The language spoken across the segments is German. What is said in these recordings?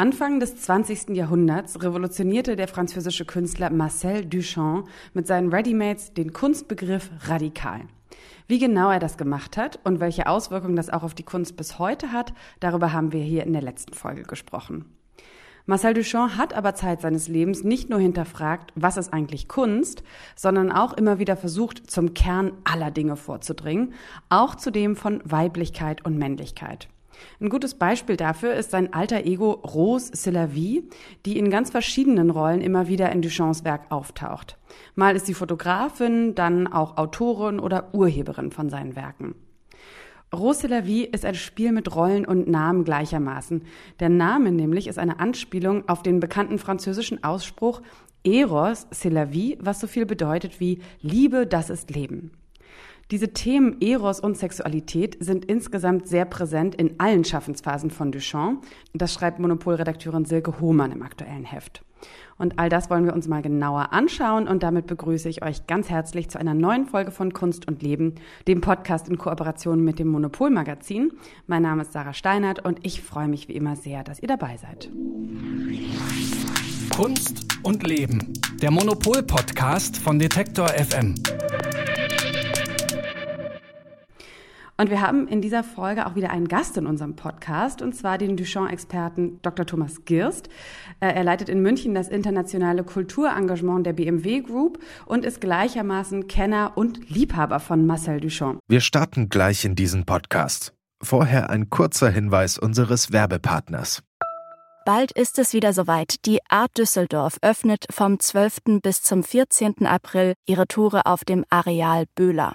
Anfang des 20. Jahrhunderts revolutionierte der französische Künstler Marcel Duchamp mit seinen Readymates den Kunstbegriff radikal. Wie genau er das gemacht hat und welche Auswirkungen das auch auf die Kunst bis heute hat, darüber haben wir hier in der letzten Folge gesprochen. Marcel Duchamp hat aber Zeit seines Lebens nicht nur hinterfragt, was ist eigentlich Kunst, sondern auch immer wieder versucht, zum Kern aller Dinge vorzudringen, auch zu dem von Weiblichkeit und Männlichkeit. Ein gutes Beispiel dafür ist sein alter Ego Rose Silavie, die in ganz verschiedenen Rollen immer wieder in Duchamps Werk auftaucht. Mal ist sie Fotografin, dann auch Autorin oder Urheberin von seinen Werken. Rose Silavie ist ein Spiel mit Rollen und Namen gleichermaßen. Der Name nämlich ist eine Anspielung auf den bekannten französischen Ausspruch Eros, c'est was so viel bedeutet wie Liebe, das ist Leben. Diese Themen Eros und Sexualität sind insgesamt sehr präsent in allen Schaffensphasen von Duchamp. Das schreibt Monopolredakteurin Silke Hohmann im aktuellen Heft. Und all das wollen wir uns mal genauer anschauen und damit begrüße ich euch ganz herzlich zu einer neuen Folge von Kunst und Leben, dem Podcast in Kooperation mit dem Monopolmagazin. Mein Name ist Sarah Steinert und ich freue mich wie immer sehr, dass ihr dabei seid. Kunst und Leben, der Monopol-Podcast von Detektor FM. Und wir haben in dieser Folge auch wieder einen Gast in unserem Podcast, und zwar den Duchamp-Experten Dr. Thomas Girst. Äh, er leitet in München das internationale Kulturengagement der BMW Group und ist gleichermaßen Kenner und Liebhaber von Marcel Duchamp. Wir starten gleich in diesen Podcast. Vorher ein kurzer Hinweis unseres Werbepartners. Bald ist es wieder soweit. Die Art Düsseldorf öffnet vom 12. bis zum 14. April ihre Tore auf dem Areal Böhler.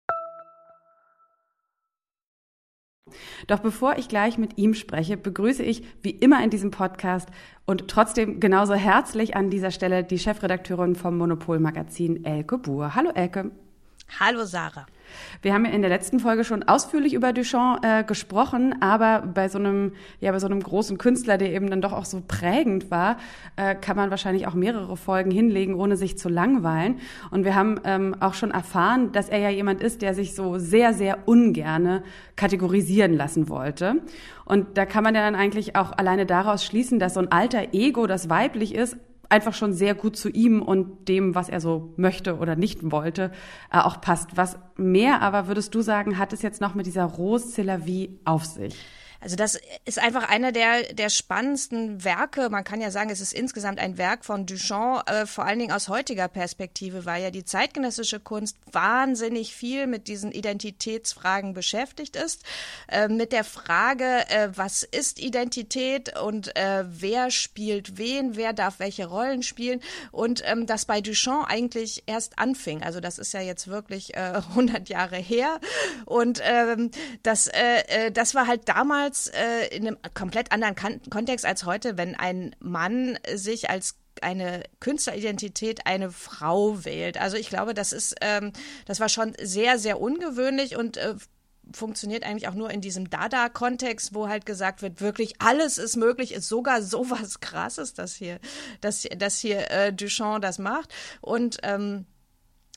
Doch bevor ich gleich mit ihm spreche, begrüße ich wie immer in diesem Podcast und trotzdem genauso herzlich an dieser Stelle die Chefredakteurin vom Monopol-Magazin Elke Buhr. Hallo Elke. Hallo Sarah. Wir haben ja in der letzten Folge schon ausführlich über Duchamp äh, gesprochen, aber bei so einem, ja, bei so einem großen Künstler, der eben dann doch auch so prägend war, äh, kann man wahrscheinlich auch mehrere Folgen hinlegen, ohne sich zu langweilen. Und wir haben ähm, auch schon erfahren, dass er ja jemand ist, der sich so sehr, sehr ungerne kategorisieren lassen wollte. Und da kann man ja dann eigentlich auch alleine daraus schließen, dass so ein alter Ego, das weiblich ist, einfach schon sehr gut zu ihm und dem, was er so möchte oder nicht wollte, äh, auch passt. Was mehr aber würdest du sagen, hat es jetzt noch mit dieser Rose Celavie auf sich? Also das ist einfach einer der, der spannendsten Werke. Man kann ja sagen, es ist insgesamt ein Werk von Duchamp, äh, vor allen Dingen aus heutiger Perspektive, weil ja die zeitgenössische Kunst wahnsinnig viel mit diesen Identitätsfragen beschäftigt ist. Äh, mit der Frage, äh, was ist Identität und äh, wer spielt wen, wer darf welche Rollen spielen. Und ähm, das bei Duchamp eigentlich erst anfing. Also das ist ja jetzt wirklich 100 äh, Jahre her. Und ähm, das, äh, das war halt damals damals äh, in einem komplett anderen kan Kontext als heute, wenn ein Mann sich als eine Künstleridentität eine Frau wählt. Also ich glaube, das ist, ähm, das war schon sehr, sehr ungewöhnlich und äh, funktioniert eigentlich auch nur in diesem Dada-Kontext, wo halt gesagt wird, wirklich alles ist möglich, ist sogar sowas krasses, dass hier, dass, dass hier äh, Duchamp das macht. Und ähm,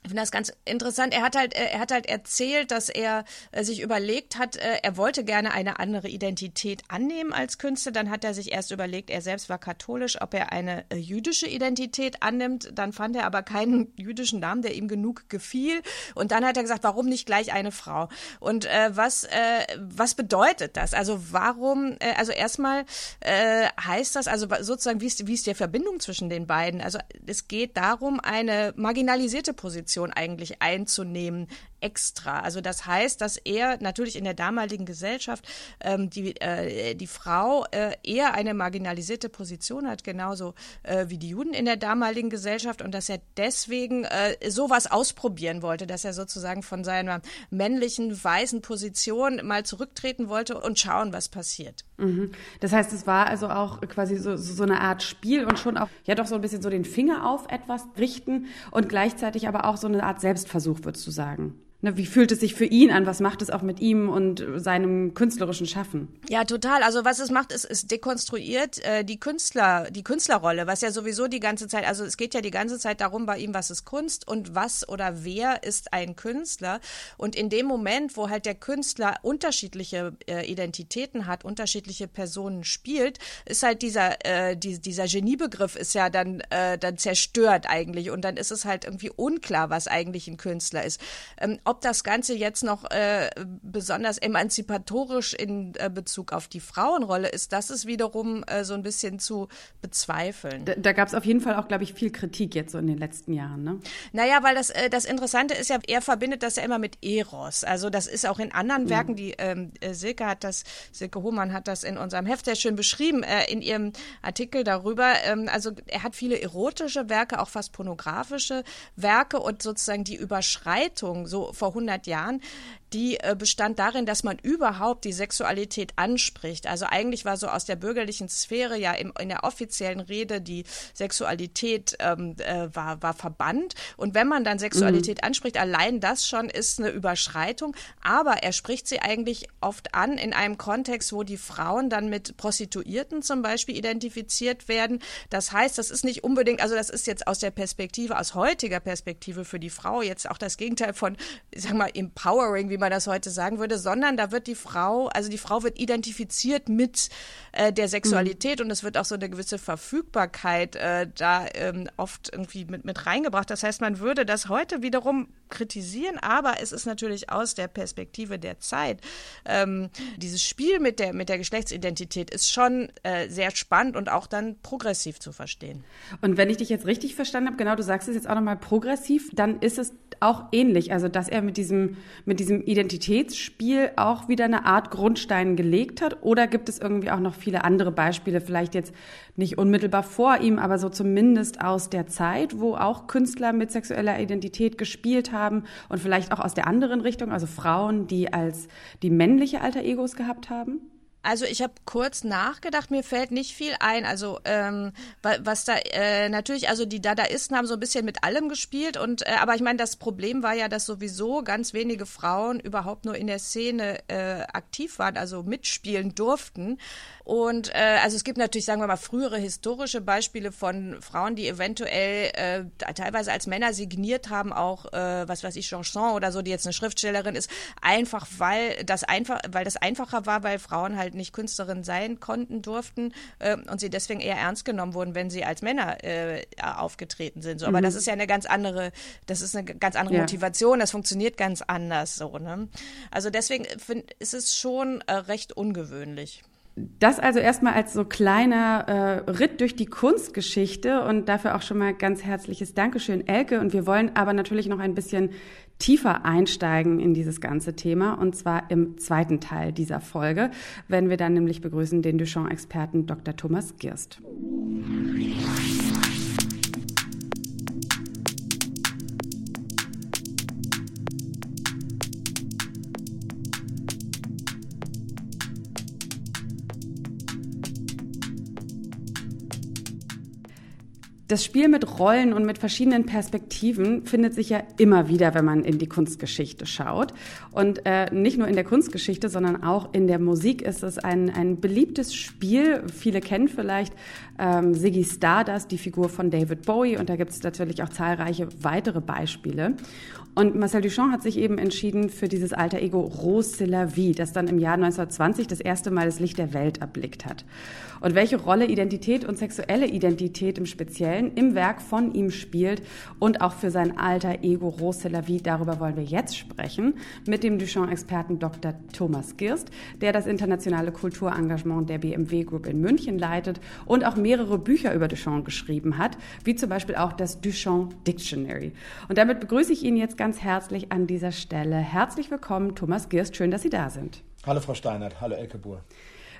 Ich finde das ganz interessant. Er hat halt, er hat halt erzählt, dass er äh, sich überlegt hat, äh, er wollte gerne eine andere Identität annehmen als Künstler. Dann hat er sich erst überlegt, er selbst war katholisch, ob er eine äh, jüdische Identität annimmt. Dann fand er aber keinen jüdischen Namen, der ihm genug gefiel. Und dann hat er gesagt, warum nicht gleich eine Frau? Und äh, was, äh, was bedeutet das? Also warum, äh, also erstmal äh, heißt das, also sozusagen, wie ist, wie ist die Verbindung zwischen den beiden? Also es geht darum, eine marginalisierte Position Position eigentlich einzunehmen extra. Also das heißt, dass er natürlich in der damaligen Gesellschaft ähm, die, äh, die Frau äh, eher eine marginalisierte Position hat, genauso äh, wie die Juden in der damaligen Gesellschaft und dass er deswegen äh, sowas ausprobieren wollte, dass er sozusagen von seiner männlichen, weißen Position mal zurücktreten wollte und schauen, was passiert. Mhm. Das heißt, es war also auch quasi so, so eine Art Spiel und schon auch, ja doch so ein bisschen so den Finger auf etwas richten und gleichzeitig aber auch so eine Art Selbstversuch, würdest du sagen? Ne, wie fühlt es sich für ihn an? Was macht es auch mit ihm und seinem künstlerischen Schaffen? Ja, total. Also was es macht, ist, es dekonstruiert äh, die Künstler, die Künstlerrolle, was ja sowieso die ganze Zeit, also es geht ja die ganze Zeit darum bei ihm, was ist Kunst und was oder wer ist ein Künstler. Und in dem Moment, wo halt der Künstler unterschiedliche äh, Identitäten hat, unterschiedliche Personen spielt, ist halt dieser, äh, die, dieser Geniebegriff ist ja dann, äh, dann zerstört eigentlich. Und dann ist es halt irgendwie unklar, was eigentlich ein Künstler ist. Ähm, ob das Ganze jetzt noch äh, besonders emanzipatorisch in äh, Bezug auf die Frauenrolle ist, das ist wiederum äh, so ein bisschen zu bezweifeln. Da, da gab es auf jeden Fall auch, glaube ich, viel Kritik jetzt so in den letzten Jahren. Ne? Naja, weil das, äh, das Interessante ist ja, er verbindet das ja immer mit Eros. Also das ist auch in anderen Werken, ja. die ähm, äh, Silke hat das, Silke Hohmann hat das in unserem Heft sehr schön beschrieben, äh, in ihrem Artikel darüber. Ähm, also er hat viele erotische Werke, auch fast pornografische Werke und sozusagen die Überschreitung so vor 100 Jahren, die äh, bestand darin, dass man überhaupt die Sexualität anspricht. Also eigentlich war so aus der bürgerlichen Sphäre ja im, in der offiziellen Rede die Sexualität ähm, äh, war, war verbannt. Und wenn man dann Sexualität mhm. anspricht, allein das schon ist eine Überschreitung. Aber er spricht sie eigentlich oft an in einem Kontext, wo die Frauen dann mit Prostituierten zum Beispiel identifiziert werden. Das heißt, das ist nicht unbedingt, also das ist jetzt aus der Perspektive, aus heutiger Perspektive für die Frau jetzt auch das Gegenteil von, sag mal, empowering, wie man man das heute sagen würde, sondern da wird die Frau, also die Frau wird identifiziert mit äh, der Sexualität mhm. und es wird auch so eine gewisse Verfügbarkeit äh, da ähm, oft irgendwie mit, mit reingebracht. Das heißt, man würde das heute wiederum kritisieren, aber es ist natürlich aus der Perspektive der Zeit. Ähm, dieses Spiel mit der, mit der Geschlechtsidentität ist schon äh, sehr spannend und auch dann progressiv zu verstehen. Und wenn ich dich jetzt richtig verstanden habe, genau, du sagst es jetzt auch nochmal progressiv, dann ist es auch ähnlich, also dass er mit diesem, mit diesem Identitätsspiel auch wieder eine Art Grundstein gelegt hat? Oder gibt es irgendwie auch noch viele andere Beispiele, vielleicht jetzt nicht unmittelbar vor ihm, aber so zumindest aus der Zeit, wo auch Künstler mit sexueller Identität gespielt haben und vielleicht auch aus der anderen Richtung, also Frauen, die als die männliche Alter Egos gehabt haben? Also ich habe kurz nachgedacht, mir fällt nicht viel ein. Also ähm, was da äh, natürlich, also die Dadaisten haben so ein bisschen mit allem gespielt und äh, aber ich meine, das Problem war ja, dass sowieso ganz wenige Frauen überhaupt nur in der Szene äh, aktiv waren, also mitspielen durften. Und äh, also es gibt natürlich, sagen wir mal, frühere historische Beispiele von Frauen, die eventuell äh, teilweise als Männer signiert haben, auch äh, was weiß ich, Chanson oder so, die jetzt eine Schriftstellerin ist, einfach weil das einfach, weil das einfacher war, weil Frauen halt nicht Künstlerin sein konnten, durften äh, und sie deswegen eher ernst genommen wurden, wenn sie als Männer äh, aufgetreten sind. So, aber mhm. das ist ja eine ganz andere, das ist eine ganz andere ja. Motivation, das funktioniert ganz anders so. Ne? Also deswegen find, ist es schon äh, recht ungewöhnlich. Das also erstmal als so kleiner äh, Ritt durch die Kunstgeschichte und dafür auch schon mal ganz herzliches Dankeschön, Elke. Und wir wollen aber natürlich noch ein bisschen tiefer einsteigen in dieses ganze Thema und zwar im zweiten Teil dieser Folge, wenn wir dann nämlich begrüßen den Duchamp-Experten Dr. Thomas Girst. Das Spiel mit Rollen und mit verschiedenen Perspektiven findet sich ja immer wieder, wenn man in die Kunstgeschichte schaut. Und äh, nicht nur in der Kunstgeschichte, sondern auch in der Musik ist es ein, ein beliebtes Spiel. Viele kennen vielleicht ähm, Ziggy Stardust, die Figur von David Bowie. Und da gibt es natürlich auch zahlreiche weitere Beispiele. Und Marcel Duchamp hat sich eben entschieden für dieses alter Ego Rose de la Vie, das dann im Jahr 1920 das erste Mal das Licht der Welt erblickt hat. Und welche Rolle Identität und sexuelle Identität im Speziellen im Werk von ihm spielt und auch für sein alter Ego Rose de la Vie, darüber wollen wir jetzt sprechen mit dem Duchamp-Experten Dr. Thomas Girst, der das internationale Kulturengagement der BMW Group in München leitet und auch mehrere Bücher über Duchamp geschrieben hat, wie zum Beispiel auch das Duchamp Dictionary. Und damit begrüße ich ihn jetzt ganz herzlich an dieser Stelle. Herzlich willkommen, Thomas Girst. Schön, dass Sie da sind. Hallo, Frau Steinert. Hallo, Elke Buhr.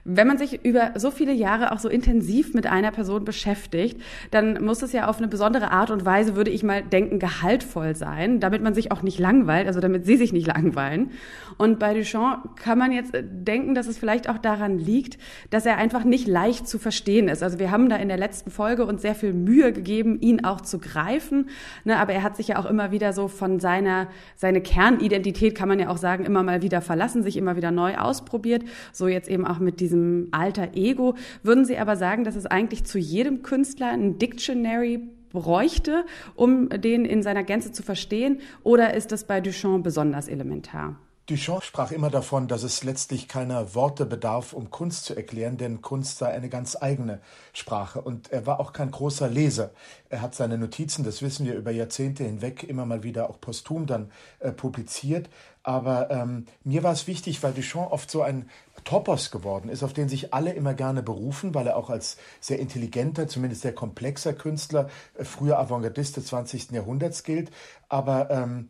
Wenn man sich über so viele Jahre auch so intensiv mit einer Person beschäftigt, dann muss es ja auf eine besondere Art und Weise, würde ich mal denken, gehaltvoll sein, damit man sich auch nicht langweilt, also damit sie sich nicht langweilen. Und bei Duchamp kann man jetzt denken, dass es vielleicht auch daran liegt, dass er einfach nicht leicht zu verstehen ist. Also wir haben da in der letzten Folge uns sehr viel Mühe gegeben, ihn auch zu greifen. Ne, aber er hat sich ja auch immer wieder so von seiner, seine Kernidentität, kann man ja auch sagen, immer mal wieder verlassen, sich immer wieder neu ausprobiert. So jetzt eben auch mit diesem diesem alter Ego. Würden Sie aber sagen, dass es eigentlich zu jedem Künstler ein Dictionary bräuchte, um den in seiner Gänze zu verstehen? Oder ist das bei Duchamp besonders elementar? Duchamp sprach immer davon, dass es letztlich keiner Worte bedarf, um Kunst zu erklären, denn Kunst sei eine ganz eigene Sprache. Und er war auch kein großer Leser. Er hat seine Notizen, das wissen wir, über Jahrzehnte hinweg immer mal wieder auch posthum dann äh, publiziert. Aber ähm, mir war es wichtig, weil Duchamp oft so ein Topos geworden ist, auf den sich alle immer gerne berufen, weil er auch als sehr intelligenter, zumindest sehr komplexer Künstler, äh, früher Avantgardist des 20. Jahrhunderts gilt. Aber ähm,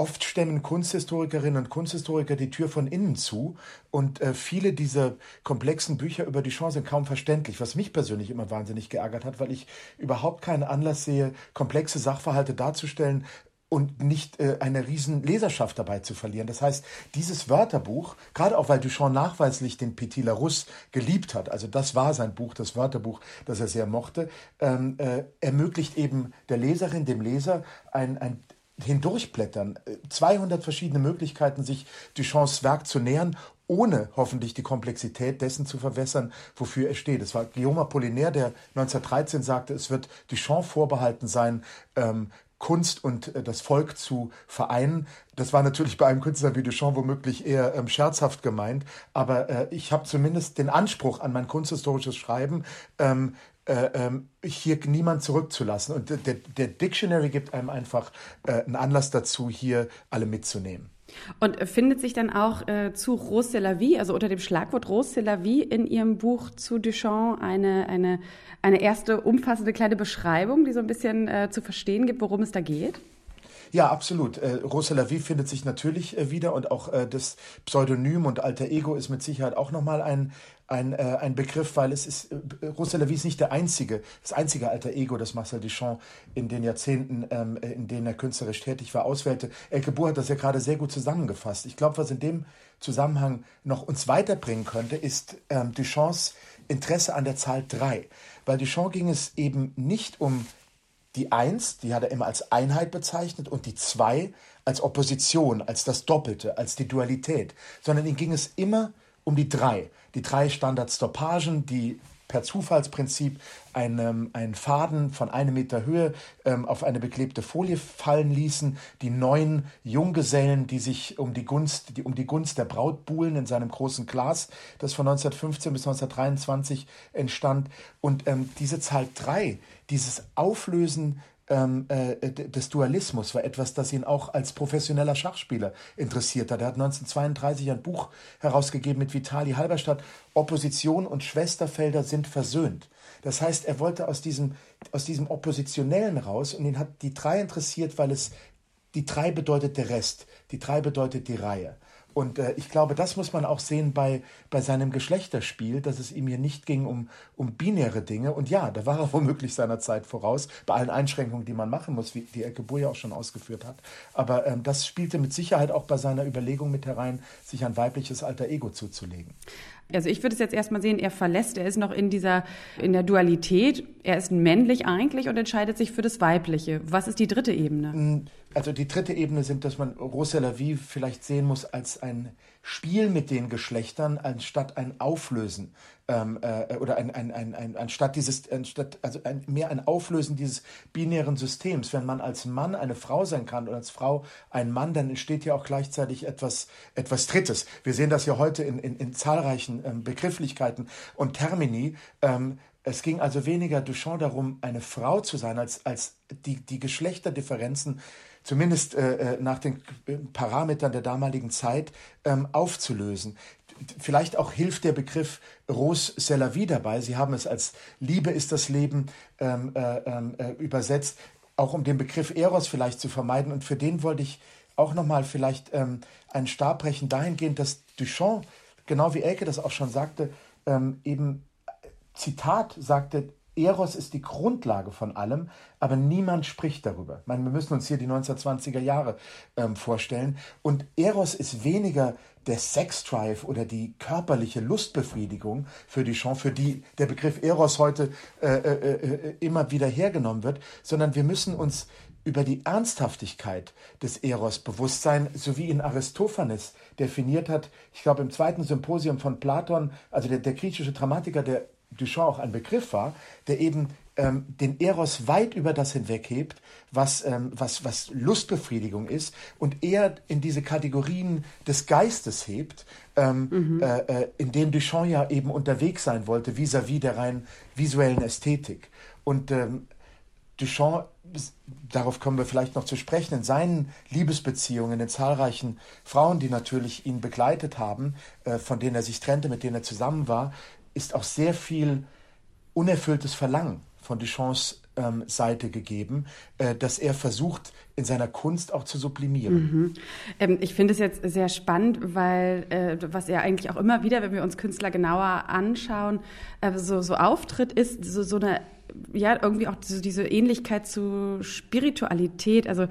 Oft stemmen Kunsthistorikerinnen und Kunsthistoriker die Tür von innen zu und äh, viele dieser komplexen Bücher über die Chance sind kaum verständlich, was mich persönlich immer wahnsinnig geärgert hat, weil ich überhaupt keinen Anlass sehe, komplexe Sachverhalte darzustellen, und nicht äh, eine riesen Leserschaft dabei zu verlieren. Das heißt, dieses Wörterbuch, gerade auch weil Duchamp nachweislich den Petit Larousse geliebt hat, also das war sein Buch, das Wörterbuch, das er sehr mochte, ähm, äh, ermöglicht eben der Leserin, dem Leser ein, ein hindurchblättern, 200 verschiedene Möglichkeiten, sich Duchamps Werk zu nähern, ohne hoffentlich die Komplexität dessen zu verwässern, wofür er steht. Es war Guillaume Apollinaire, der 1913 sagte, es wird Duchamp vorbehalten sein, ähm, Kunst und äh, das Volk zu vereinen. Das war natürlich bei einem Künstler wie Duchamp womöglich eher ähm, scherzhaft gemeint, aber äh, ich habe zumindest den Anspruch an mein kunsthistorisches Schreiben, ähm, äh, ähm, hier niemand zurückzulassen. Und der, der Dictionary gibt einem einfach äh, einen Anlass dazu, hier alle mitzunehmen. Und findet sich dann auch äh, zu Rose de la Vie, also unter dem Schlagwort Rose de la Vie in Ihrem Buch zu Duchamp eine, eine, eine erste umfassende kleine Beschreibung, die so ein bisschen äh, zu verstehen gibt, worum es da geht? Ja, absolut. Äh, Lavie findet sich natürlich äh, wieder und auch äh, das Pseudonym und Alter Ego ist mit Sicherheit auch nochmal ein, ein, äh, ein Begriff, weil es ist, äh, Lavie ist nicht der einzige, das einzige Alter Ego, das Marcel Duchamp in den Jahrzehnten, ähm, äh, in denen er künstlerisch tätig war, auswählte. Elke Buhr hat das ja gerade sehr gut zusammengefasst. Ich glaube, was in dem Zusammenhang noch uns weiterbringen könnte, ist ähm, Duchamps Interesse an der Zahl 3. Weil Duchamp ging es eben nicht um die Eins, die hat er immer als Einheit bezeichnet, und die Zwei als Opposition, als das Doppelte, als die Dualität, sondern ihm ging es immer um die drei. Die drei Standardstoppagen, die per Zufallsprinzip einen, einen Faden von einem Meter Höhe ähm, auf eine beklebte Folie fallen ließen. Die neun Junggesellen, die sich um die Gunst, die, um die Gunst der Braut buhlen in seinem großen Glas, das von 1915 bis 1923 entstand. Und ähm, diese Zahl drei, dieses Auflösen ähm, äh, des Dualismus war etwas, das ihn auch als professioneller Schachspieler interessiert hat. Er hat 1932 ein Buch herausgegeben mit Vitali Halberstadt, Opposition und Schwesterfelder sind versöhnt. Das heißt, er wollte aus diesem, aus diesem Oppositionellen raus und ihn hat die drei interessiert, weil es die drei bedeutet der Rest, die drei bedeutet die Reihe. Und äh, ich glaube, das muss man auch sehen bei, bei seinem Geschlechterspiel, dass es ihm hier nicht ging um, um binäre Dinge. Und ja, da war er womöglich seiner Zeit voraus, bei allen Einschränkungen, die man machen muss, wie die Elke Buhr ja auch schon ausgeführt hat. Aber ähm, das spielte mit Sicherheit auch bei seiner Überlegung mit herein, sich ein weibliches alter Ego zuzulegen. Also ich würde es jetzt erstmal sehen, er verlässt, er ist noch in dieser, in der Dualität. Er ist männlich eigentlich und entscheidet sich für das Weibliche. Was ist die dritte Ebene? Mm, also die dritte Ebene sind, dass man Rose la Vie vielleicht sehen muss als ein Spiel mit den Geschlechtern, anstatt ein Auflösen ähm, äh, oder ein, ein, ein, ein, anstatt dieses, anstatt, also ein, mehr ein Auflösen dieses binären Systems. Wenn man als Mann eine Frau sein kann und als Frau ein Mann, dann entsteht ja auch gleichzeitig etwas, etwas Drittes. Wir sehen das ja heute in, in, in zahlreichen ähm, Begrifflichkeiten und Termini. Ähm, es ging also weniger Duchamp darum, eine Frau zu sein, als, als die, die Geschlechterdifferenzen zumindest äh, äh, nach den Parametern der damaligen Zeit ähm, aufzulösen. Vielleicht auch hilft der Begriff Rose c'est la vie dabei. Sie haben es als Liebe ist das Leben ähm, äh, ähm, äh, übersetzt, auch um den Begriff Eros vielleicht zu vermeiden. Und für den wollte ich auch nochmal vielleicht ähm, einen Stab brechen dahingehend, dass Duchamp, genau wie Elke das auch schon sagte, ähm, eben Zitat sagte, Eros ist die Grundlage von allem, aber niemand spricht darüber. Ich meine, wir müssen uns hier die 1920er Jahre ähm, vorstellen. Und Eros ist weniger der Sexdrive oder die körperliche Lustbefriedigung für die für die der Begriff Eros heute äh, äh, äh, immer wieder hergenommen wird, sondern wir müssen uns über die Ernsthaftigkeit des Eros bewusst sein, so wie ihn Aristophanes definiert hat. Ich glaube, im zweiten Symposium von Platon, also der, der griechische Dramatiker, der Duchamp auch ein Begriff war, der eben ähm, den Eros weit über das hinweghebt, was, ähm, was, was Lustbefriedigung ist und eher in diese Kategorien des Geistes hebt, ähm, mhm. äh, äh, in denen Duchamp ja eben unterwegs sein wollte, vis-à-vis -vis der rein visuellen Ästhetik. Und ähm, Duchamp, darauf kommen wir vielleicht noch zu sprechen, in seinen Liebesbeziehungen, in den zahlreichen Frauen, die natürlich ihn begleitet haben, äh, von denen er sich trennte, mit denen er zusammen war, ist auch sehr viel unerfülltes Verlangen von Duchamps ähm, Seite gegeben, äh, dass er versucht, in seiner Kunst auch zu sublimieren. Mhm. Ähm, ich finde es jetzt sehr spannend, weil äh, was er eigentlich auch immer wieder, wenn wir uns Künstler genauer anschauen, äh, so, so auftritt, ist so, so eine ja, irgendwie auch so diese Ähnlichkeit zu Spiritualität. Also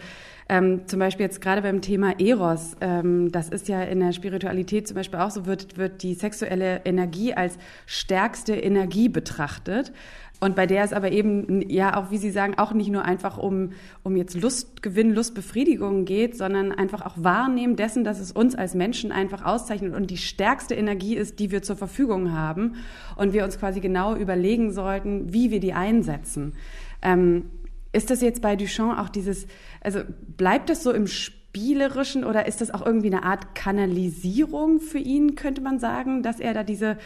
ähm, zum Beispiel jetzt gerade beim Thema Eros, ähm, das ist ja in der Spiritualität zum Beispiel auch so, wird, wird die sexuelle Energie als stärkste Energie betrachtet. Und bei der es aber eben, ja, auch wie Sie sagen, auch nicht nur einfach um, um jetzt Lustgewinn, Lustbefriedigung geht, sondern einfach auch Wahrnehmen dessen, dass es uns als Menschen einfach auszeichnet und die stärkste Energie ist, die wir zur Verfügung haben. Und wir uns quasi genau überlegen sollten, wie wir die einsetzen. Ähm, ist das jetzt bei Duchamp auch dieses, also bleibt das so im Spielerischen oder ist das auch irgendwie eine Art Kanalisierung für ihn, könnte man sagen, dass er da diese,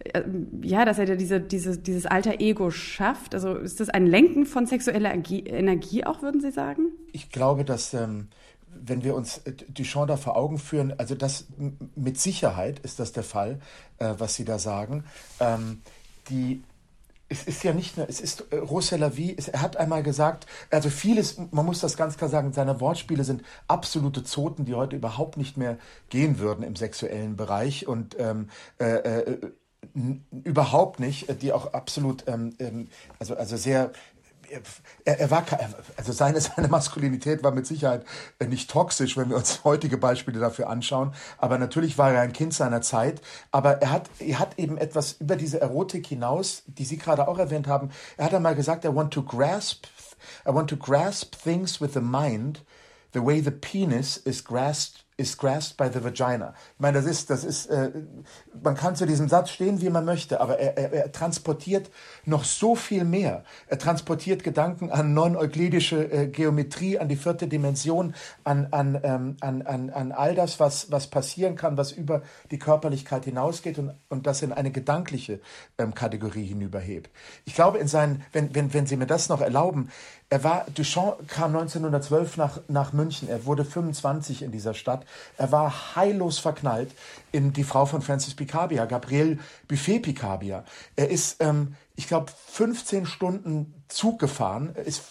äh, ja, dass er da diese, diese, dieses alter Ego schafft? Also ist das ein Lenken von sexueller Energie auch, würden Sie sagen? Ich glaube, dass ähm, wenn wir uns äh, Duchamp da vor Augen führen, also das mit Sicherheit ist das der Fall, äh, was Sie da sagen. Ähm, die es ist ja nicht nur, es ist äh, Rousseau-Lavie, er hat einmal gesagt, also vieles, man muss das ganz klar sagen, seine Wortspiele sind absolute Zoten, die heute überhaupt nicht mehr gehen würden im sexuellen Bereich und ähm, äh, äh, überhaupt nicht, die auch absolut, ähm, ähm also, also sehr er, er war, also seine, seine Maskulinität war mit Sicherheit äh, nicht toxisch, wenn wir uns heutige Beispiele dafür anschauen. Aber natürlich war er ein Kind seiner Zeit. Aber er hat, er hat eben etwas über diese Erotik hinaus, die Sie gerade auch erwähnt haben. Er hat einmal gesagt, I want to grasp, I want to grasp things with the mind, the way the penis is grasped is grasped by the vagina. Ich meine, das ist, das ist, äh, man kann zu diesem Satz stehen, wie man möchte, aber er, er, er transportiert noch so viel mehr. Er transportiert Gedanken an non-euklidische äh, Geometrie, an die vierte Dimension, an, an, ähm, an, an, an all das, was, was passieren kann, was über die Körperlichkeit hinausgeht und, und das in eine gedankliche ähm, Kategorie hinüberhebt. Ich glaube, in seinen, wenn, wenn, wenn Sie mir das noch erlauben, er war, Duchamp kam 1912 nach, nach München. Er wurde 25 in dieser Stadt. Er war heillos verknallt in die Frau von Francis Picabia, Gabrielle Buffet Picabia. Er ist, ähm, ich glaube, 15 Stunden Zug gefahren, ist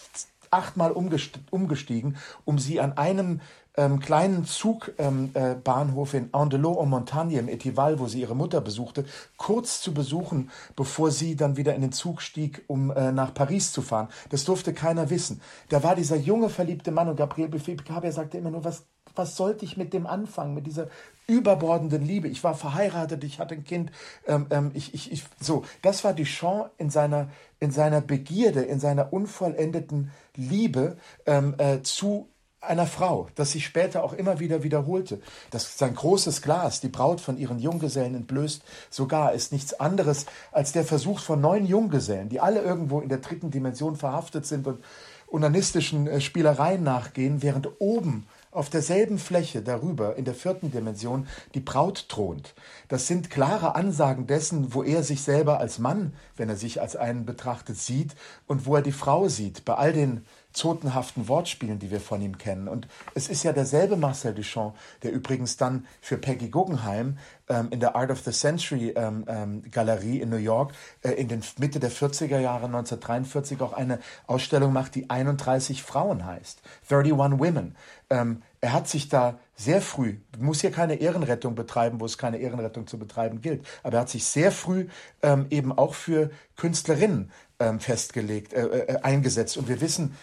achtmal umgestiegen, um sie an einem ähm, kleinen Zugbahnhof ähm, äh, in Andelot-en-Montagne im Etival, wo sie ihre Mutter besuchte, kurz zu besuchen, bevor sie dann wieder in den Zug stieg, um äh, nach Paris zu fahren. Das durfte keiner wissen. Da war dieser junge, verliebte Mann und Gabriel Buffet Picabia sagte immer nur, was, was sollte ich mit dem anfangen, mit dieser überbordenden Liebe. Ich war verheiratet, ich hatte ein Kind. Ähm, ähm, ich, ich, ich, so, das war Duchamp in seiner, in seiner Begierde, in seiner unvollendeten Liebe ähm, äh, zu einer Frau, das sich später auch immer wieder wiederholte. Das sein großes Glas, die Braut von ihren Junggesellen entblößt, sogar ist nichts anderes als der Versuch von neun Junggesellen, die alle irgendwo in der dritten Dimension verhaftet sind und unanistischen äh, Spielereien nachgehen, während oben auf derselben Fläche darüber in der vierten Dimension die Braut thront. Das sind klare Ansagen dessen, wo er sich selber als Mann, wenn er sich als einen betrachtet, sieht und wo er die Frau sieht, bei all den zotenhaften Wortspielen, die wir von ihm kennen. Und es ist ja derselbe Marcel Duchamp, der übrigens dann für Peggy Guggenheim ähm, in der Art of the Century ähm, ähm, Galerie in New York äh, in den Mitte der 40er Jahre 1943 auch eine Ausstellung macht, die 31 Frauen heißt. 31 Women. Ähm, er hat sich da sehr früh, muss hier keine Ehrenrettung betreiben, wo es keine Ehrenrettung zu betreiben gilt, aber er hat sich sehr früh ähm, eben auch für Künstlerinnen ähm, festgelegt, äh, äh, eingesetzt. Und wir wissen,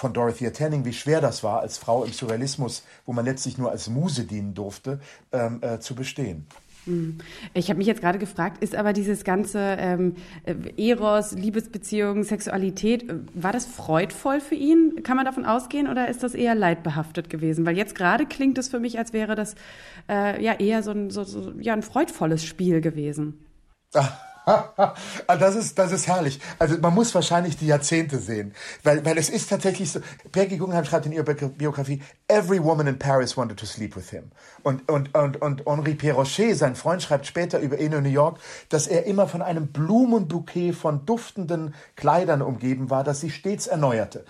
von Dorothea Tanning, wie schwer das war, als Frau im Surrealismus, wo man letztlich nur als Muse dienen durfte, ähm, äh, zu bestehen. Hm. Ich habe mich jetzt gerade gefragt, ist aber dieses ganze ähm, Eros, Liebesbeziehung, Sexualität, äh, war das freudvoll für ihn? Kann man davon ausgehen oder ist das eher leidbehaftet gewesen? Weil jetzt gerade klingt es für mich, als wäre das äh, ja eher so ein, so, so, ja, ein freudvolles Spiel gewesen. Ach. Ah, das ist, das ist herrlich. Also man muss wahrscheinlich die Jahrzehnte sehen, weil, weil es ist tatsächlich so. Peggy Guggenheim schreibt in ihrer Biografie: Every woman in Paris wanted to sleep with him. Und und und und Henri Perrochet, sein Freund, schreibt später über ihn in New York, dass er immer von einem Blumenbouquet von duftenden Kleidern umgeben war, das sie stets erneuerte.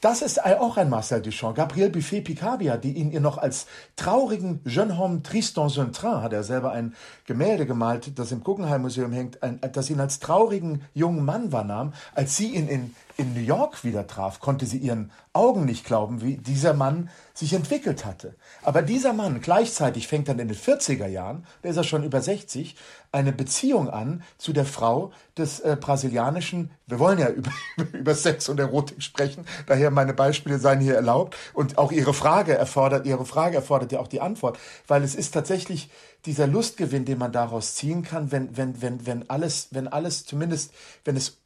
Das ist auch ein Marcel Duchamp. Gabriel Buffet-Picabia, die ihn ihr noch als traurigen Jeune homme triste dans hat er selber ein Gemälde gemalt, das im Guggenheim Museum hängt, ein, das ihn als traurigen jungen Mann wahrnahm, als sie ihn in in New York wieder traf, konnte sie ihren Augen nicht glauben, wie dieser Mann sich entwickelt hatte. Aber dieser Mann gleichzeitig fängt dann in den 40er Jahren, der ist ja schon über 60, eine Beziehung an zu der Frau des äh, brasilianischen, wir wollen ja über, über Sex und Erotik sprechen, daher meine Beispiele seien hier erlaubt und auch ihre Frage erfordert, ihre Frage erfordert ja auch die Antwort, weil es ist tatsächlich dieser Lustgewinn, den man daraus ziehen kann, wenn, wenn, wenn, wenn alles, wenn alles zumindest, wenn es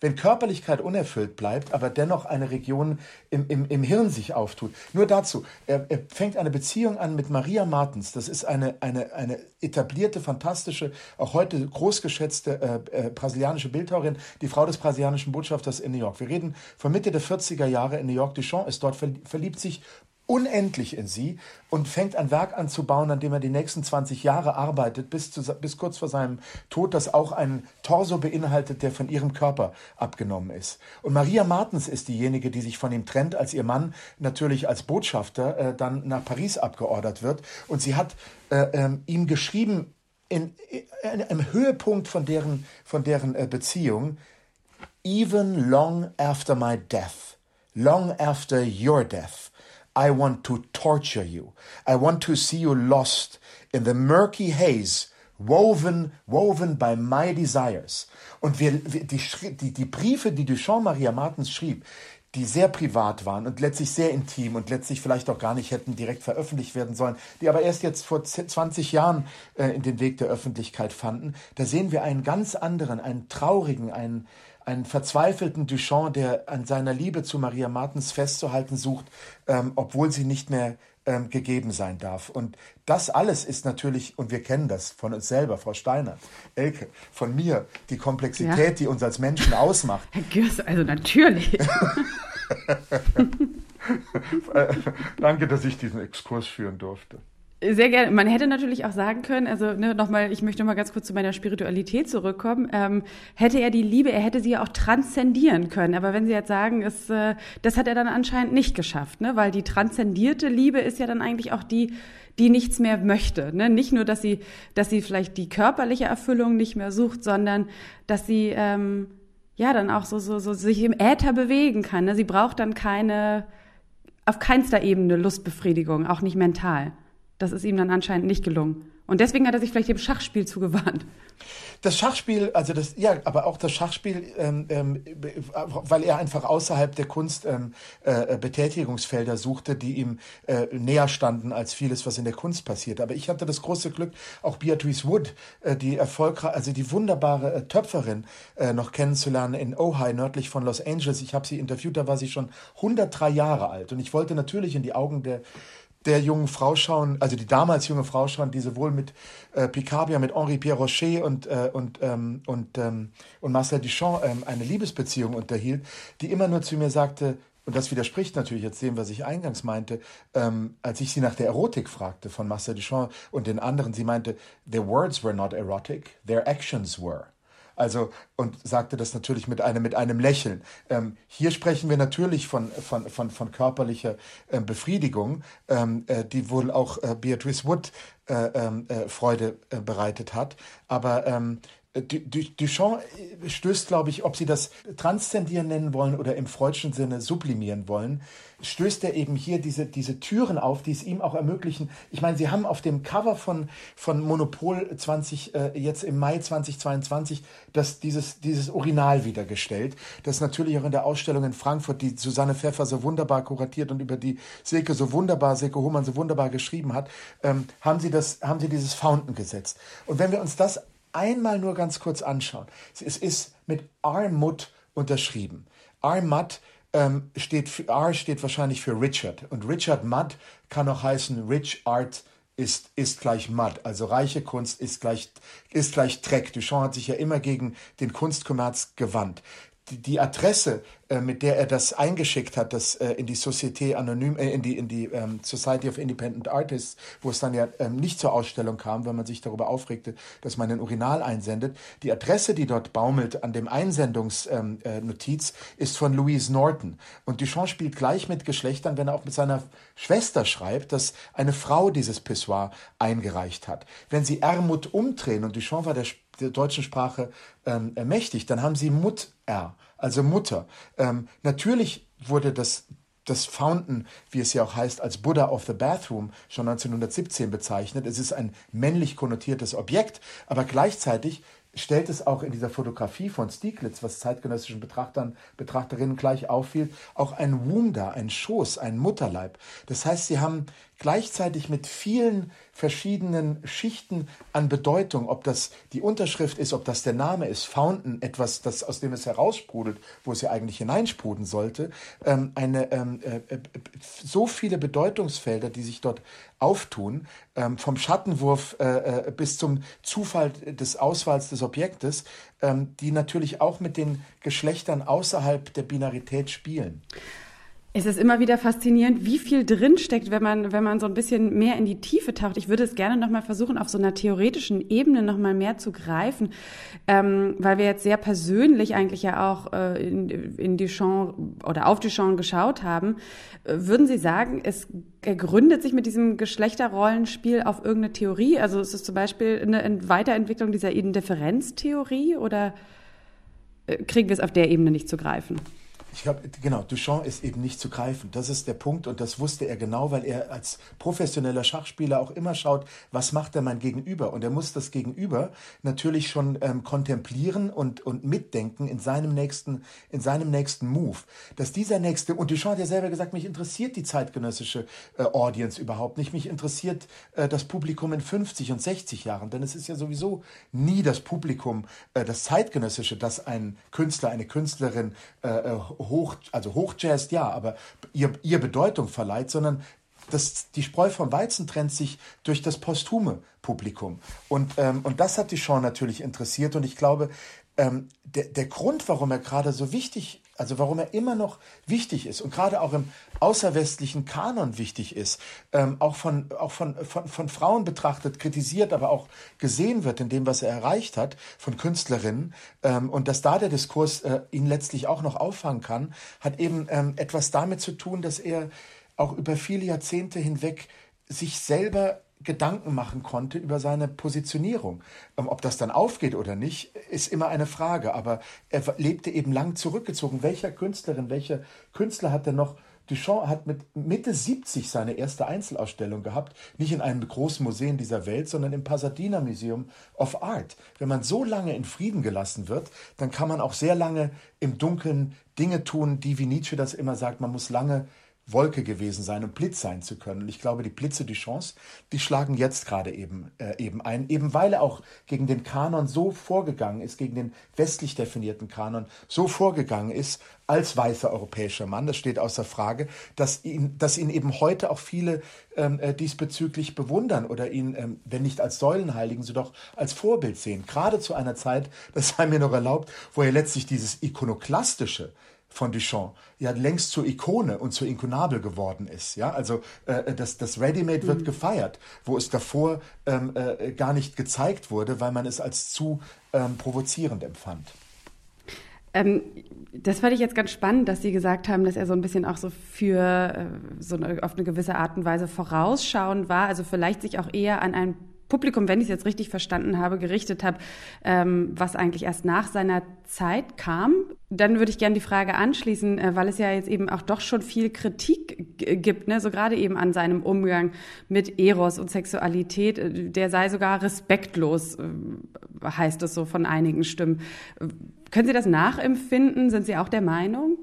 wenn Körperlichkeit unerfüllt bleibt, aber dennoch eine Region im, im, im Hirn sich auftut. Nur dazu, er, er fängt eine Beziehung an mit Maria Martens. Das ist eine, eine, eine etablierte, fantastische, auch heute großgeschätzte äh, äh, brasilianische Bildhauerin, die Frau des brasilianischen Botschafters in New York. Wir reden von Mitte der 40er Jahre in New York. Duchamp ist dort, verliebt sich unendlich in sie und fängt ein Werk an zu bauen, an dem er die nächsten 20 Jahre arbeitet, bis, zu, bis kurz vor seinem Tod, das auch einen Torso beinhaltet, der von ihrem Körper abgenommen ist. Und Maria Martens ist diejenige, die sich von ihm trennt, als ihr Mann natürlich als Botschafter äh, dann nach Paris abgeordert wird. Und sie hat äh, ähm, ihm geschrieben, in, in, im Höhepunkt von deren, von deren äh, Beziehung, even long after my death, long after your death, I want to torture you. I want to see you lost in the murky haze, woven, woven by my desires. Und wir, die, die, die Briefe, die Duchamp Maria Martens schrieb, die sehr privat waren und letztlich sehr intim und letztlich vielleicht auch gar nicht hätten direkt veröffentlicht werden sollen, die aber erst jetzt vor 20 Jahren äh, in den Weg der Öffentlichkeit fanden, da sehen wir einen ganz anderen, einen traurigen, einen, einen verzweifelten Duchamp, der an seiner Liebe zu Maria Martens festzuhalten sucht, ähm, obwohl sie nicht mehr ähm, gegeben sein darf. Und das alles ist natürlich, und wir kennen das von uns selber, Frau Steiner, Elke, von mir, die Komplexität, ja. die uns als Menschen ausmacht. Herr Gürs, also natürlich. Äh, danke, dass ich diesen Exkurs führen durfte. Sehr gerne. Man hätte natürlich auch sagen können, also ne, nochmal, ich möchte noch mal ganz kurz zu meiner Spiritualität zurückkommen. Ähm, hätte er die Liebe, er hätte sie ja auch transzendieren können. Aber wenn Sie jetzt sagen, es, äh, das hat er dann anscheinend nicht geschafft, ne? weil die transzendierte Liebe ist ja dann eigentlich auch die, die nichts mehr möchte. Ne? Nicht nur, dass sie, dass sie vielleicht die körperliche Erfüllung nicht mehr sucht, sondern dass sie ähm, ja dann auch so, so, so sich im Äther bewegen kann. Ne? Sie braucht dann keine, auf keinster Ebene Lustbefriedigung, auch nicht mental. Das ist ihm dann anscheinend nicht gelungen. Und deswegen hat er sich vielleicht dem Schachspiel zugewandt. Das Schachspiel, also das, ja, aber auch das Schachspiel, ähm, ähm, weil er einfach außerhalb der Kunst ähm, äh, Betätigungsfelder suchte, die ihm äh, näher standen als vieles, was in der Kunst passiert. Aber ich hatte das große Glück, auch Beatrice Wood, äh, die erfolgreich, also die wunderbare äh, Töpferin, äh, noch kennenzulernen in Ojai, nördlich von Los Angeles. Ich habe sie interviewt, da war sie schon 103 Jahre alt. Und ich wollte natürlich in die Augen der der jungen Frau schauen, also die damals junge Frau schauen, die sowohl mit äh, Picabia, mit Henri Pierre Rocher und, äh, und, ähm, und, ähm, und Marcel Duchamp ähm, eine Liebesbeziehung unterhielt, die immer nur zu mir sagte, und das widerspricht natürlich jetzt dem, was ich eingangs meinte, ähm, als ich sie nach der Erotik fragte von Marcel Duchamp und den anderen, sie meinte, their words were not erotic, their actions were. Also, und sagte das natürlich mit einem, mit einem Lächeln. Ähm, hier sprechen wir natürlich von, von, von, von körperlicher äh, Befriedigung, ähm, äh, die wohl auch äh, Beatrice Wood äh, ähm, äh, Freude äh, bereitet hat. Aber ähm, Duchamp stößt, glaube ich, ob Sie das transzendieren nennen wollen oder im freudschen Sinne sublimieren wollen, stößt er eben hier diese, diese Türen auf, die es ihm auch ermöglichen. Ich meine, Sie haben auf dem Cover von, von Monopol 20, äh, jetzt im Mai 2022, das, dieses, dieses Original wiedergestellt, das natürlich auch in der Ausstellung in Frankfurt, die Susanne Pfeffer so wunderbar kuratiert und über die Silke so wunderbar, Silke Hohmann so wunderbar geschrieben hat, ähm, haben, Sie das, haben Sie dieses Fountain gesetzt. Und wenn wir uns das einmal nur ganz kurz anschauen. Es ist mit Armut unterschrieben. Armut ähm, steht für, R steht wahrscheinlich für Richard. Und Richard Mudd kann auch heißen Rich Art ist, ist gleich Mud. Also reiche Kunst ist gleich, ist gleich Dreck. Duchamp hat sich ja immer gegen den Kunstkommerz gewandt. Die, die Adresse äh, mit der er das eingeschickt hat, das äh, in die Société Anonym, äh, in die, in die ähm, Society of Independent Artists, wo es dann ja ähm, nicht zur Ausstellung kam, weil man sich darüber aufregte, dass man ein Urinal einsendet. Die Adresse, die dort baumelt an dem Einsendungsnotiz, ähm, äh, ist von Louise Norton. Und Duchamp spielt gleich mit Geschlechtern, wenn er auch mit seiner Schwester schreibt, dass eine Frau dieses Pissoir eingereicht hat. Wenn sie Ermut umdrehen, und Duchamp war der, der deutschen Sprache ähm, mächtig, dann haben sie Mut R also Mutter. Ähm, natürlich wurde das das Fountain, wie es ja auch heißt, als Buddha of the Bathroom schon 1917 bezeichnet. Es ist ein männlich konnotiertes Objekt, aber gleichzeitig stellt es auch in dieser Fotografie von Stieglitz, was zeitgenössischen Betrachtern, Betrachterinnen gleich auffiel, auch ein Womb da, ein Schoß, ein Mutterleib. Das heißt, sie haben gleichzeitig mit vielen verschiedenen Schichten an Bedeutung, ob das die Unterschrift ist, ob das der Name ist, Fountain, etwas, das, aus dem es heraussprudelt, wo es ja eigentlich hineinsprudeln sollte, ähm, eine, ähm, äh, äh, so viele Bedeutungsfelder, die sich dort auftun, ähm, vom Schattenwurf äh, äh bis zum Zufall des Auswahls des Objektes, ähm, die natürlich auch mit den Geschlechtern außerhalb der Binarität spielen. Es ist immer wieder faszinierend, wie viel drinsteckt, wenn man, wenn man so ein bisschen mehr in die Tiefe taucht. Ich würde es gerne nochmal versuchen, auf so einer theoretischen Ebene nochmal mehr zu greifen, ähm, weil wir jetzt sehr persönlich eigentlich ja auch äh, in, in Duchamp oder auf Duchamp geschaut haben. Würden Sie sagen, es gründet sich mit diesem Geschlechterrollenspiel auf irgendeine Theorie? Also ist es zum Beispiel eine Weiterentwicklung dieser Indifferenztheorie oder äh, kriegen wir es auf der Ebene nicht zu greifen? Ich glaube, genau, Duchamp ist eben nicht zu greifen. Das ist der Punkt und das wusste er genau, weil er als professioneller Schachspieler auch immer schaut, was macht er mein Gegenüber? Und er muss das Gegenüber natürlich schon ähm, kontemplieren und, und mitdenken in seinem nächsten, in seinem nächsten Move. Dass dieser nächste, und Duchamp hat ja selber gesagt, mich interessiert die zeitgenössische äh, Audience überhaupt nicht. Mich interessiert äh, das Publikum in 50 und 60 Jahren, denn es ist ja sowieso nie das Publikum, äh, das zeitgenössische, das ein Künstler, eine Künstlerin äh, äh hoch, also hochjazzt, ja, aber ihr, ihr Bedeutung verleiht, sondern das, die Spreu vom Weizen trennt sich durch das posthume Publikum. Und, ähm, und das hat die Show natürlich interessiert. Und ich glaube, ähm, der, der Grund, warum er gerade so wichtig, also warum er immer noch wichtig ist und gerade auch im außerwestlichen Kanon wichtig ist, ähm, auch, von, auch von, von, von Frauen betrachtet, kritisiert, aber auch gesehen wird in dem, was er erreicht hat, von Künstlerinnen, ähm, und dass da der Diskurs äh, ihn letztlich auch noch auffangen kann, hat eben ähm, etwas damit zu tun, dass er auch über viele Jahrzehnte hinweg sich selber Gedanken machen konnte über seine Positionierung. Ähm, ob das dann aufgeht oder nicht, ist immer eine Frage. Aber er lebte eben lang zurückgezogen. Welcher Künstlerin, welcher Künstler hat denn noch Duchamp hat mit Mitte 70 seine erste Einzelausstellung gehabt, nicht in einem großen Museum dieser Welt, sondern im Pasadena Museum of Art. Wenn man so lange in Frieden gelassen wird, dann kann man auch sehr lange im Dunkeln Dinge tun, die, wie Nietzsche das immer sagt, man muss lange Wolke gewesen sein, um Blitz sein zu können. Und ich glaube, die Blitze die Chance, die schlagen jetzt gerade eben, äh, eben ein, eben weil er auch gegen den Kanon so vorgegangen ist, gegen den westlich definierten Kanon so vorgegangen ist, als weißer europäischer Mann, das steht außer Frage, dass ihn, dass ihn eben heute auch viele ähm, äh, diesbezüglich bewundern oder ihn, ähm, wenn nicht als Säulenheiligen, so doch als Vorbild sehen. Gerade zu einer Zeit, das sei mir noch erlaubt, wo er letztlich dieses ikonoklastische von Duchamp ja längst zur Ikone und zur Inkunabel geworden ist. Ja, also äh, das, das Ready-Made wird mhm. gefeiert, wo es davor ähm, äh, gar nicht gezeigt wurde, weil man es als zu ähm, provozierend empfand. Ähm, das fand ich jetzt ganz spannend, dass Sie gesagt haben, dass er so ein bisschen auch so für äh, so eine, auf eine gewisse Art und Weise vorausschauend war, also vielleicht sich auch eher an ein Publikum, wenn ich es jetzt richtig verstanden habe, gerichtet habe, ähm, was eigentlich erst nach seiner Zeit kam. Dann würde ich gerne die Frage anschließen, äh, weil es ja jetzt eben auch doch schon viel Kritik gibt, ne? so gerade eben an seinem Umgang mit Eros und Sexualität. Äh, der sei sogar respektlos, äh, heißt es so von einigen Stimmen. Äh, können Sie das nachempfinden? Sind Sie auch der Meinung?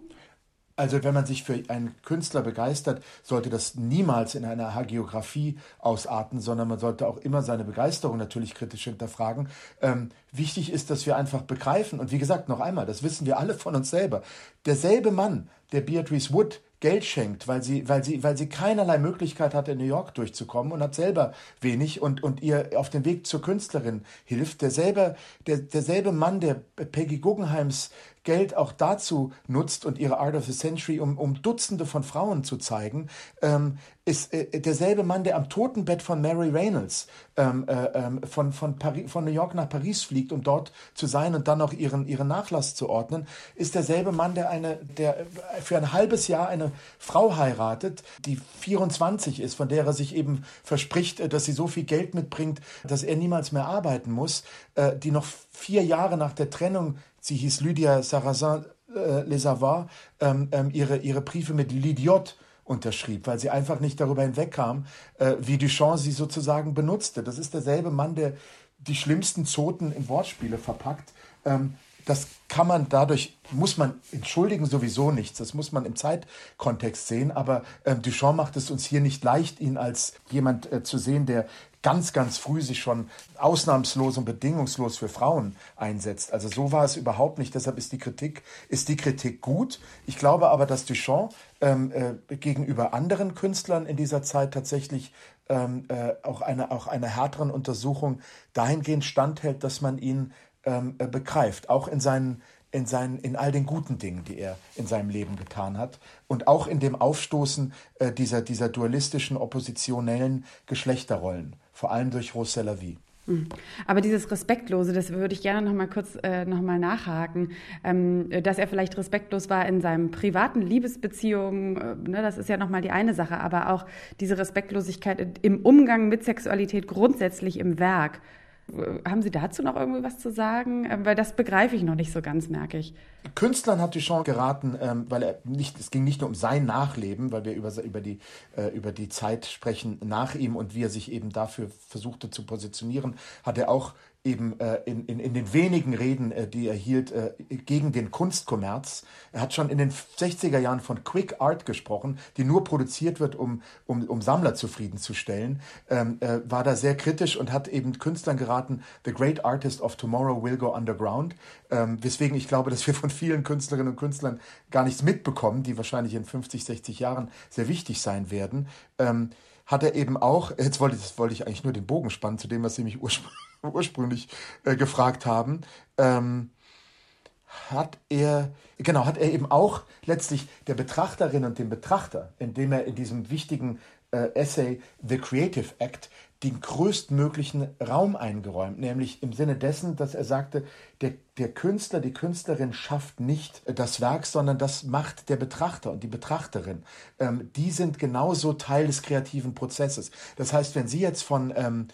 Also wenn man sich für einen Künstler begeistert, sollte das niemals in einer Hagiografie ausarten, sondern man sollte auch immer seine Begeisterung natürlich kritisch hinterfragen. Ähm, wichtig ist, dass wir einfach begreifen, und wie gesagt, noch einmal, das wissen wir alle von uns selber, derselbe Mann, der Beatrice Wood Geld schenkt, weil sie, weil sie, weil sie keinerlei Möglichkeit hat, in New York durchzukommen und hat selber wenig und, und ihr auf dem Weg zur Künstlerin hilft. Derselbe, der, derselbe Mann, der Peggy Guggenheims Geld auch dazu nutzt und ihre Art of the Century, um, um Dutzende von Frauen zu zeigen, ähm, ist äh, derselbe Mann, der am Totenbett von Mary Reynolds ähm, äh, ähm, von, von, Paris, von New York nach Paris fliegt, um dort zu sein und dann noch ihren, ihren Nachlass zu ordnen, ist derselbe Mann, der, eine, der für ein halbes Jahr eine Frau heiratet, die 24 ist, von der er sich eben verspricht, äh, dass sie so viel Geld mitbringt, dass er niemals mehr arbeiten muss, äh, die noch vier Jahre nach der Trennung sie hieß Lydia Sarrazin äh, Les Savoirs, ähm, ähm, ihre, ihre Briefe mit L'idiot unterschrieb, weil sie einfach nicht darüber hinwegkam, äh, wie Duchamp sie sozusagen benutzte. Das ist derselbe Mann, der die schlimmsten Zoten in Wortspiele verpackt. Ähm, das kann man dadurch, muss man entschuldigen sowieso nichts, das muss man im Zeitkontext sehen, aber äh, Duchamp macht es uns hier nicht leicht, ihn als jemand äh, zu sehen, der ganz, ganz früh sich schon ausnahmslos und bedingungslos für Frauen einsetzt. Also so war es überhaupt nicht. Deshalb ist die Kritik, ist die Kritik gut. Ich glaube aber, dass Duchamp ähm, äh, gegenüber anderen Künstlern in dieser Zeit tatsächlich ähm, äh, auch, eine, auch einer härteren Untersuchung dahingehend standhält, dass man ihn ähm, äh, begreift, auch in seinen in, seinen, in all den guten Dingen, die er in seinem Leben getan hat und auch in dem Aufstoßen äh, dieser, dieser dualistischen, oppositionellen Geschlechterrollen vor allem durch Rosella Vie. Hm. Aber dieses Respektlose, das würde ich gerne noch mal kurz äh, noch mal nachhaken, ähm, dass er vielleicht respektlos war in seinem privaten Liebesbeziehungen, äh, ne, das ist ja noch mal die eine Sache, aber auch diese Respektlosigkeit im Umgang mit Sexualität grundsätzlich im Werk. Haben Sie dazu noch irgendwie was zu sagen? Ähm, weil das begreife ich noch nicht so ganz, merke ich. Künstlern hat Duchamp geraten, ähm, weil er nicht, es ging nicht nur um sein Nachleben, weil wir über, über, die, äh, über die Zeit sprechen nach ihm und wie er sich eben dafür versuchte zu positionieren, hat er auch eben äh, in, in, in den wenigen Reden, äh, die er hielt, äh, gegen den Kunstkommerz. Er hat schon in den 60er Jahren von Quick Art gesprochen, die nur produziert wird, um, um, um Sammler zufriedenzustellen, ähm, äh, war da sehr kritisch und hat eben Künstlern geraten, The Great Artist of Tomorrow will go underground, ähm, weswegen ich glaube, dass wir von vielen Künstlerinnen und Künstlern gar nichts mitbekommen, die wahrscheinlich in 50, 60 Jahren sehr wichtig sein werden. Ähm, hat er eben auch, jetzt wollte, das wollte ich eigentlich nur den Bogen spannen zu dem, was Sie mich ursprünglich ursprünglich äh, gefragt haben, ähm, hat er, genau, hat er eben auch letztlich der Betrachterin und dem Betrachter, indem er in diesem wichtigen äh, Essay The Creative Act den größtmöglichen Raum eingeräumt, nämlich im Sinne dessen, dass er sagte, der, der Künstler, die Künstlerin schafft nicht das Werk, sondern das macht der Betrachter und die Betrachterin. Ähm, die sind genauso Teil des kreativen Prozesses. Das heißt, wenn Sie jetzt von ähm,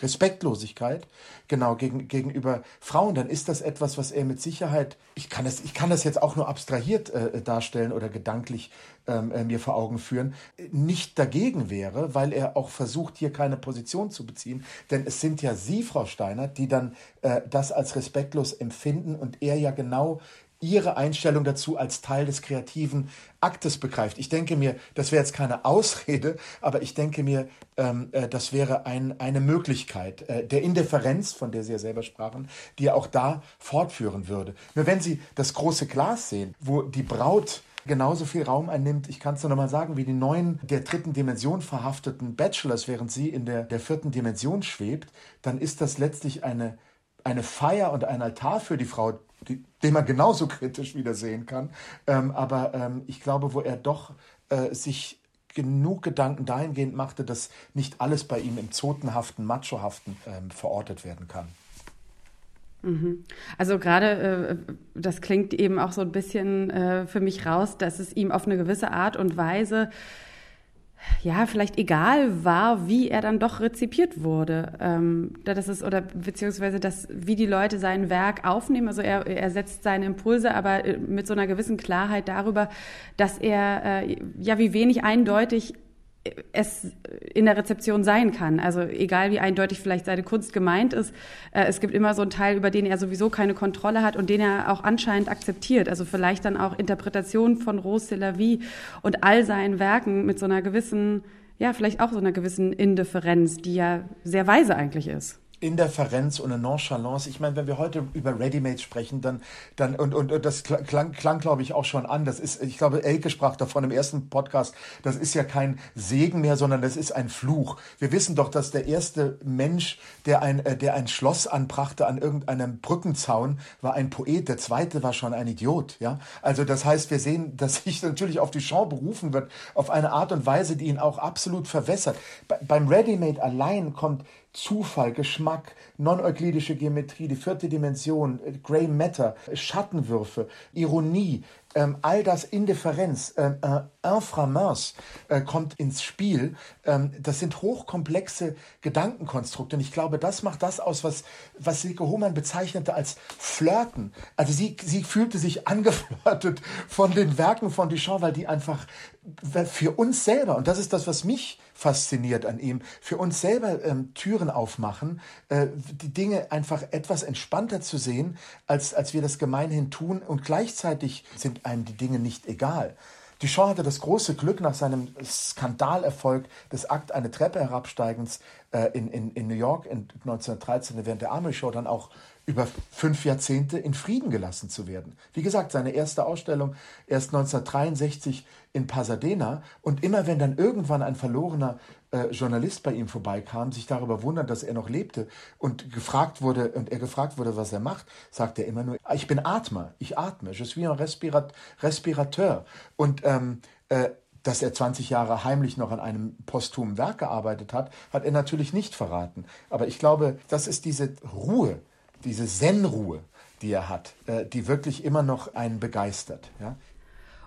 Respektlosigkeit, genau, gegen, gegenüber Frauen, dann ist das etwas, was er mit Sicherheit, ich kann das, ich kann das jetzt auch nur abstrahiert äh, darstellen oder gedanklich ähm, äh, mir vor Augen führen, nicht dagegen wäre, weil er auch versucht, hier keine Position zu beziehen. Denn es sind ja Sie, Frau Steiner, die dann äh, das als respektlos empfinden und er ja genau ihre Einstellung dazu als Teil des kreativen Aktes begreift. Ich denke mir, das wäre jetzt keine Ausrede, aber ich denke mir, ähm, äh, das wäre ein, eine Möglichkeit äh, der Indifferenz, von der Sie ja selber sprachen, die er auch da fortführen würde. Nur wenn Sie das große Glas sehen, wo die Braut genauso viel Raum einnimmt, ich kann es nur noch mal sagen, wie die neuen der dritten Dimension verhafteten Bachelors, während sie in der, der vierten Dimension schwebt, dann ist das letztlich eine, eine Feier und ein Altar für die Frau, den man genauso kritisch wieder sehen kann. Ähm, aber ähm, ich glaube, wo er doch äh, sich genug Gedanken dahingehend machte, dass nicht alles bei ihm im zotenhaften, machohaften ähm, verortet werden kann. Mhm. Also gerade, äh, das klingt eben auch so ein bisschen äh, für mich raus, dass es ihm auf eine gewisse Art und Weise ja, vielleicht egal war, wie er dann doch rezipiert wurde. Ähm, das ist, oder beziehungsweise das, wie die Leute sein Werk aufnehmen. Also er, er setzt seine Impulse, aber äh, mit so einer gewissen Klarheit darüber, dass er äh, ja wie wenig eindeutig es in der Rezeption sein kann. Also egal wie eindeutig vielleicht seine Kunst gemeint ist, äh, es gibt immer so einen Teil, über den er sowieso keine Kontrolle hat und den er auch anscheinend akzeptiert. Also vielleicht dann auch Interpretationen von Rose de la Vie und all seinen Werken mit so einer gewissen, ja, vielleicht auch so einer gewissen Indifferenz, die ja sehr weise eigentlich ist. Indifferenz und eine Nonchalance. Ich meine, wenn wir heute über Ready-Made sprechen, dann, dann und, und, und das klang, klang glaube ich, auch schon an. Das ist, ich glaube, Elke sprach davon im ersten Podcast. Das ist ja kein Segen mehr, sondern das ist ein Fluch. Wir wissen doch, dass der erste Mensch, der ein, äh, der ein Schloss anbrachte an irgendeinem Brückenzaun, war ein Poet. Der zweite war schon ein Idiot. Ja, also das heißt, wir sehen, dass sich natürlich auf Duchamp berufen wird auf eine Art und Weise, die ihn auch absolut verwässert. Be beim Ready-Made allein kommt Zufall, Geschmack, non-euklidische Geometrie, die vierte Dimension, äh, Grey Matter, Schattenwürfe, Ironie, ähm, all das Indifferenz, ähm, äh, Inframens äh, kommt ins Spiel. Ähm, das sind hochkomplexe Gedankenkonstrukte und ich glaube, das macht das aus, was, was Silke Hohmann bezeichnete als Flirten. Also sie, sie fühlte sich angeflirtet von den Werken von Duchamp, weil die einfach für uns selber, und das ist das, was mich fasziniert an ihm, für uns selber ähm, Türen aufmachen, äh, die Dinge einfach etwas entspannter zu sehen, als, als wir das gemeinhin tun. Und gleichzeitig sind einem die Dinge nicht egal. Duchamp hatte das große Glück, nach seinem Skandalerfolg des Akt eine Treppe herabsteigens äh, in, in, in New York in 1913 während der Armory Show dann auch über fünf Jahrzehnte in Frieden gelassen zu werden. Wie gesagt, seine erste Ausstellung erst 1963 in Pasadena und immer wenn dann irgendwann ein verlorener äh, Journalist bei ihm vorbeikam, sich darüber wundert, dass er noch lebte und gefragt wurde und er gefragt wurde, was er macht, sagt er immer nur: Ich bin Atmer, ich atme, je suis un respirat respirateur und ähm, äh, dass er 20 Jahre heimlich noch an einem posthumen Werk gearbeitet hat, hat er natürlich nicht verraten. Aber ich glaube, das ist diese Ruhe, diese Zen-Ruhe, die er hat, äh, die wirklich immer noch einen begeistert. Ja?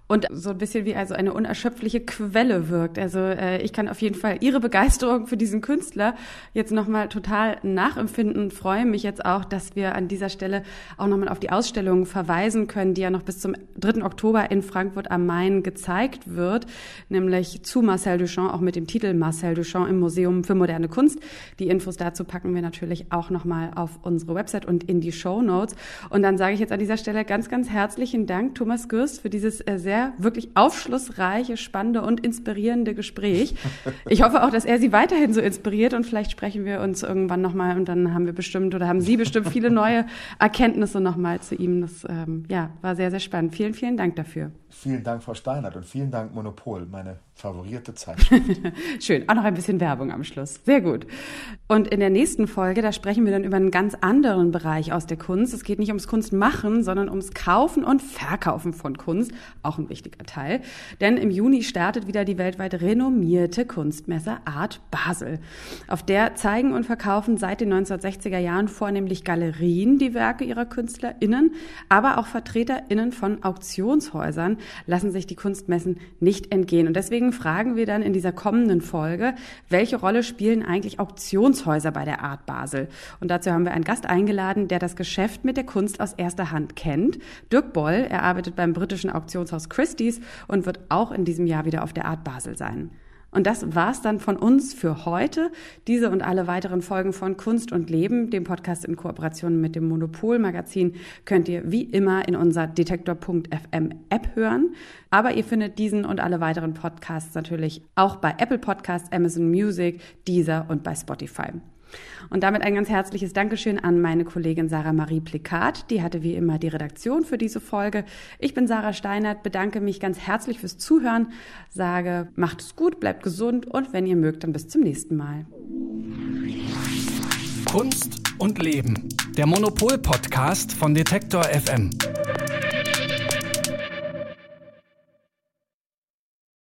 Und so ein bisschen wie also eine unerschöpfliche Quelle wirkt. Also äh, ich kann auf jeden Fall Ihre Begeisterung für diesen Künstler jetzt nochmal total nachempfinden freue mich jetzt auch, dass wir an dieser Stelle auch nochmal auf die Ausstellung verweisen können, die ja noch bis zum 3. Oktober in Frankfurt am Main gezeigt wird, nämlich zu Marcel Duchamp, auch mit dem Titel Marcel Duchamp im Museum für moderne Kunst. Die Infos dazu packen wir natürlich auch nochmal auf unsere Website und in die Show Notes. Und dann sage ich jetzt an dieser Stelle ganz, ganz herzlichen Dank, Thomas Gürst, für dieses äh, sehr sehr wirklich aufschlussreiche, spannende und inspirierende Gespräch. Ich hoffe auch, dass er Sie weiterhin so inspiriert und vielleicht sprechen wir uns irgendwann nochmal und dann haben wir bestimmt oder haben Sie bestimmt viele neue Erkenntnisse nochmal zu ihm. Das ähm, ja, war sehr, sehr spannend. Vielen, vielen Dank dafür. Vielen Dank, Frau Steinert, und vielen Dank, Monopol, meine favorierte Zeit. Schön, auch noch ein bisschen Werbung am Schluss. Sehr gut. Und in der nächsten Folge, da sprechen wir dann über einen ganz anderen Bereich aus der Kunst. Es geht nicht ums Kunstmachen, sondern ums Kaufen und Verkaufen von Kunst. Auch ein wichtiger Teil. Denn im Juni startet wieder die weltweit renommierte Kunstmesse Art Basel. Auf der zeigen und verkaufen seit den 1960er Jahren vornehmlich Galerien die Werke ihrer KünstlerInnen, aber auch VertreterInnen von Auktionshäusern lassen sich die Kunstmessen nicht entgehen. Und deswegen fragen wir dann in dieser kommenden Folge, welche Rolle spielen eigentlich Auktionshäuser bei der Art Basel? Und dazu haben wir einen Gast eingeladen, der das Geschäft mit der Kunst aus erster Hand kennt. Dirk Boll, er arbeitet beim britischen Auktionshaus Christie's und wird auch in diesem Jahr wieder auf der Art Basel sein. Und das war's dann von uns für heute. Diese und alle weiteren Folgen von Kunst und Leben, dem Podcast in Kooperation mit dem Monopol Magazin, könnt ihr wie immer in unserer Detektor.fm App hören. Aber ihr findet diesen und alle weiteren Podcasts natürlich auch bei Apple Podcasts, Amazon Music, Deezer und bei Spotify. Und damit ein ganz herzliches Dankeschön an meine Kollegin Sarah Marie Plikat. Die hatte wie immer die Redaktion für diese Folge. Ich bin Sarah Steinert, bedanke mich ganz herzlich fürs Zuhören, sage, macht es gut, bleibt gesund und wenn ihr mögt, dann bis zum nächsten Mal. Kunst und Leben. Der Monopol-Podcast von Detektor FM.